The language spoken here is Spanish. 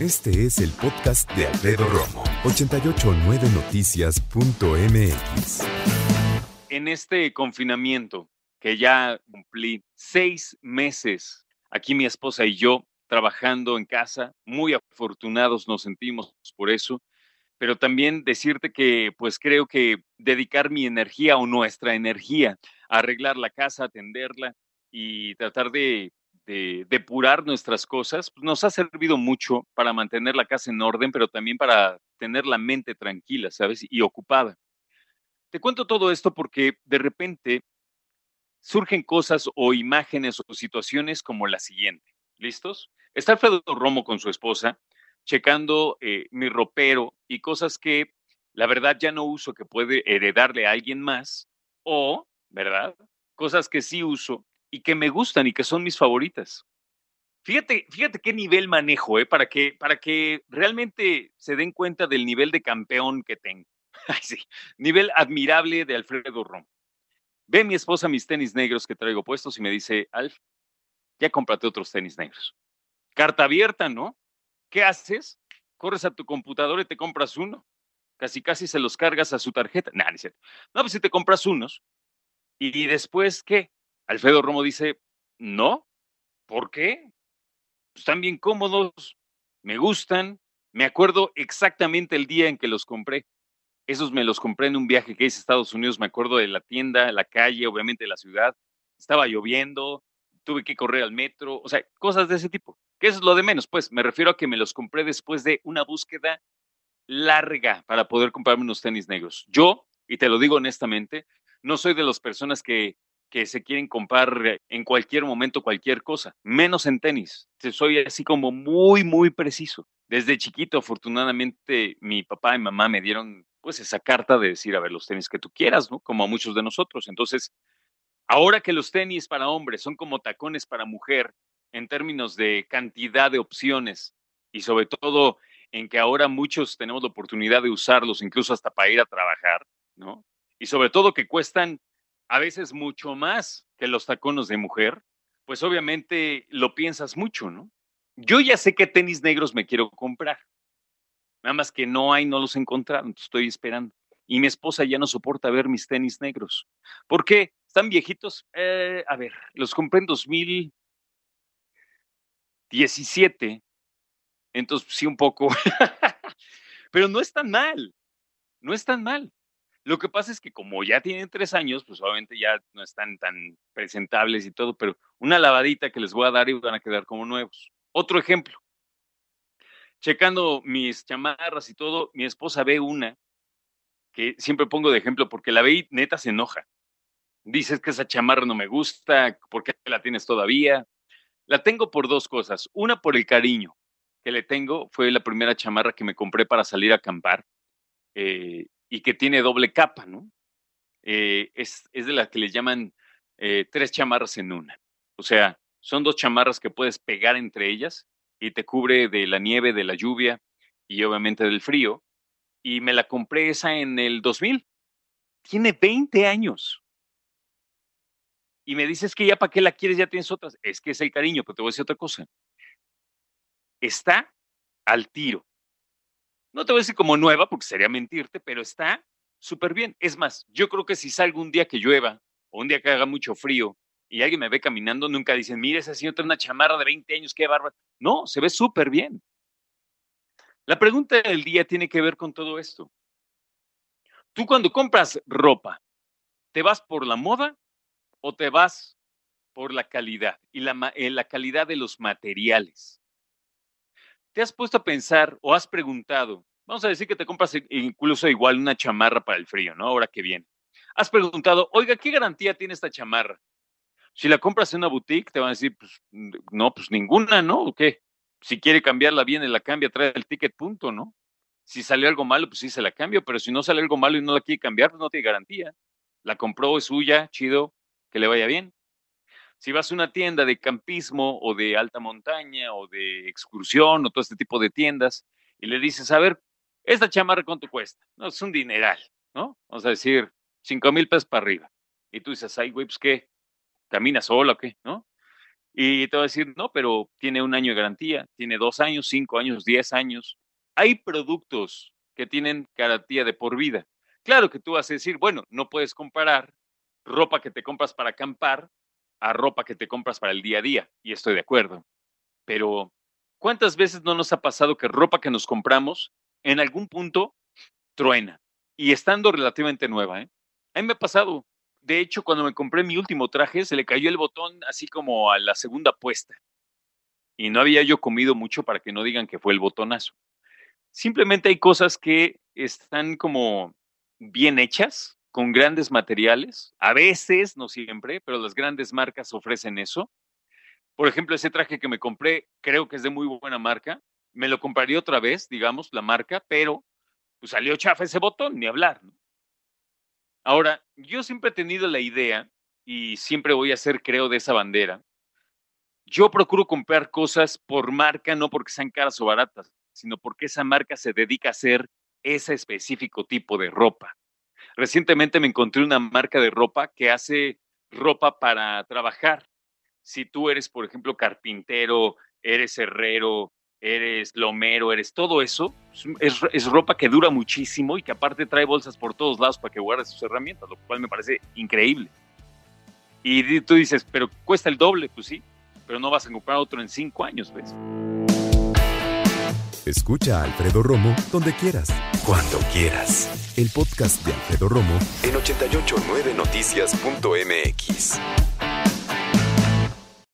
Este es el podcast de Alfredo Romo. 889noticias.mx. En este confinamiento que ya cumplí seis meses, aquí mi esposa y yo trabajando en casa, muy afortunados nos sentimos por eso, pero también decirte que pues creo que dedicar mi energía o nuestra energía a arreglar la casa, atenderla y tratar de de depurar nuestras cosas, pues, nos ha servido mucho para mantener la casa en orden, pero también para tener la mente tranquila, ¿sabes? Y ocupada. Te cuento todo esto porque de repente surgen cosas o imágenes o situaciones como la siguiente. ¿Listos? Está Alfredo Romo con su esposa checando eh, mi ropero y cosas que la verdad ya no uso que puede heredarle a alguien más o, ¿verdad? Cosas que sí uso y que me gustan y que son mis favoritas. Fíjate, fíjate qué nivel manejo, ¿eh? Para que, para que realmente se den cuenta del nivel de campeón que tengo. Sí, nivel admirable de Alfredo Rom. Ve mi esposa mis tenis negros que traigo puestos y me dice, Alf, ya cómprate otros tenis negros. Carta abierta, ¿no? ¿Qué haces? Corres a tu computadora y te compras uno. Casi, casi se los cargas a su tarjeta. Nah. No, pues si te compras unos. ¿Y después qué? Alfredo Romo dice, no, ¿por qué? Están bien cómodos, me gustan, me acuerdo exactamente el día en que los compré. Esos me los compré en un viaje que hice a Estados Unidos, me acuerdo de la tienda, la calle, obviamente la ciudad. Estaba lloviendo, tuve que correr al metro, o sea, cosas de ese tipo. ¿Qué es lo de menos? Pues me refiero a que me los compré después de una búsqueda larga para poder comprarme unos tenis negros. Yo, y te lo digo honestamente, no soy de las personas que que se quieren comprar en cualquier momento cualquier cosa, menos en tenis. Soy así como muy, muy preciso. Desde chiquito, afortunadamente, mi papá y mamá me dieron pues esa carta de decir, a ver, los tenis que tú quieras, ¿no? Como a muchos de nosotros. Entonces, ahora que los tenis para hombres son como tacones para mujer en términos de cantidad de opciones y sobre todo en que ahora muchos tenemos la oportunidad de usarlos incluso hasta para ir a trabajar, ¿no? Y sobre todo que cuestan a veces mucho más que los tacones de mujer, pues obviamente lo piensas mucho, ¿no? Yo ya sé qué tenis negros me quiero comprar. Nada más que no hay, no los he encontrado, estoy esperando. Y mi esposa ya no soporta ver mis tenis negros. ¿Por qué? ¿Están viejitos? Eh, a ver, los compré en 2017. Entonces, sí, un poco. Pero no es tan mal. No es tan mal. Lo que pasa es que como ya tienen tres años, pues obviamente ya no están tan presentables y todo, pero una lavadita que les voy a dar y van a quedar como nuevos. Otro ejemplo. Checando mis chamarras y todo, mi esposa ve una que siempre pongo de ejemplo porque la ve y neta se enoja. Dices que esa chamarra no me gusta, ¿por qué la tienes todavía? La tengo por dos cosas. Una, por el cariño que le tengo. Fue la primera chamarra que me compré para salir a acampar. Eh, y que tiene doble capa, ¿no? Eh, es, de las que le llaman eh, tres chamarras en una. O sea, son dos chamarras que puedes pegar entre ellas y te cubre de la nieve, de la lluvia y obviamente del frío. Y me la compré esa en el 2000. Tiene 20 años. Y me dices que ya para qué la quieres, ya tienes otras. Es que es el cariño, pero te voy a decir otra cosa. Está al tiro no te voy a decir como nueva, porque sería mentirte, pero está súper bien. Es más, yo creo que si salgo un día que llueva o un día que haga mucho frío y alguien me ve caminando, nunca dicen, mire, ese señor tiene una chamarra de 20 años, qué bárbaro. No, se ve súper bien. La pregunta del día tiene que ver con todo esto. Tú cuando compras ropa, ¿te vas por la moda o te vas por la calidad y la, eh, la calidad de los materiales? ¿Te has puesto a pensar o has preguntado? Vamos a decir que te compras incluso igual una chamarra para el frío, ¿no? Ahora que viene. Has preguntado, oiga, ¿qué garantía tiene esta chamarra? Si la compras en una boutique, te van a decir, pues, no, pues ninguna, ¿no? ¿O qué? Si quiere cambiarla, viene, la cambia, trae el ticket, punto, ¿no? Si salió algo malo, pues sí se la cambio, pero si no sale algo malo y no la quiere cambiar, pues no tiene garantía. La compró, es suya, chido, que le vaya bien. Si vas a una tienda de campismo o de alta montaña o de excursión o todo este tipo de tiendas y le dices, a ver, esta chamarra cuánto cuesta? No, es un dineral, ¿no? Vamos a decir, cinco mil pesos para arriba. Y tú dices, ay, güey, pues qué, camina sola o qué, ¿no? Y te va a decir, no, pero tiene un año de garantía, tiene dos años, cinco años, diez años. Hay productos que tienen garantía de por vida. Claro que tú vas a decir, bueno, no puedes comparar ropa que te compras para acampar a ropa que te compras para el día a día, y estoy de acuerdo. Pero, ¿cuántas veces no nos ha pasado que ropa que nos compramos en algún punto truena? Y estando relativamente nueva, ¿eh? A mí me ha pasado. De hecho, cuando me compré mi último traje, se le cayó el botón así como a la segunda puesta. Y no había yo comido mucho para que no digan que fue el botonazo. Simplemente hay cosas que están como bien hechas, con grandes materiales, a veces, no siempre, pero las grandes marcas ofrecen eso. Por ejemplo, ese traje que me compré, creo que es de muy buena marca. Me lo compraría otra vez, digamos, la marca, pero pues salió chafa ese botón, ni hablar. Ahora, yo siempre he tenido la idea, y siempre voy a ser, creo, de esa bandera. Yo procuro comprar cosas por marca, no porque sean caras o baratas, sino porque esa marca se dedica a hacer ese específico tipo de ropa. Recientemente me encontré una marca de ropa que hace ropa para trabajar. Si tú eres, por ejemplo, carpintero, eres herrero, eres lomero, eres todo eso, es, ropa que dura muchísimo y que aparte trae bolsas por todos lados para que guardes sus herramientas, lo cual me parece increíble. Y tú dices, pero cuesta el doble, pues sí, pero no vas a comprar otro en cinco años, ¿ves? Escucha a Alfredo Romo donde quieras, cuando quieras. El podcast de Alfredo Romo en 889noticias.mx.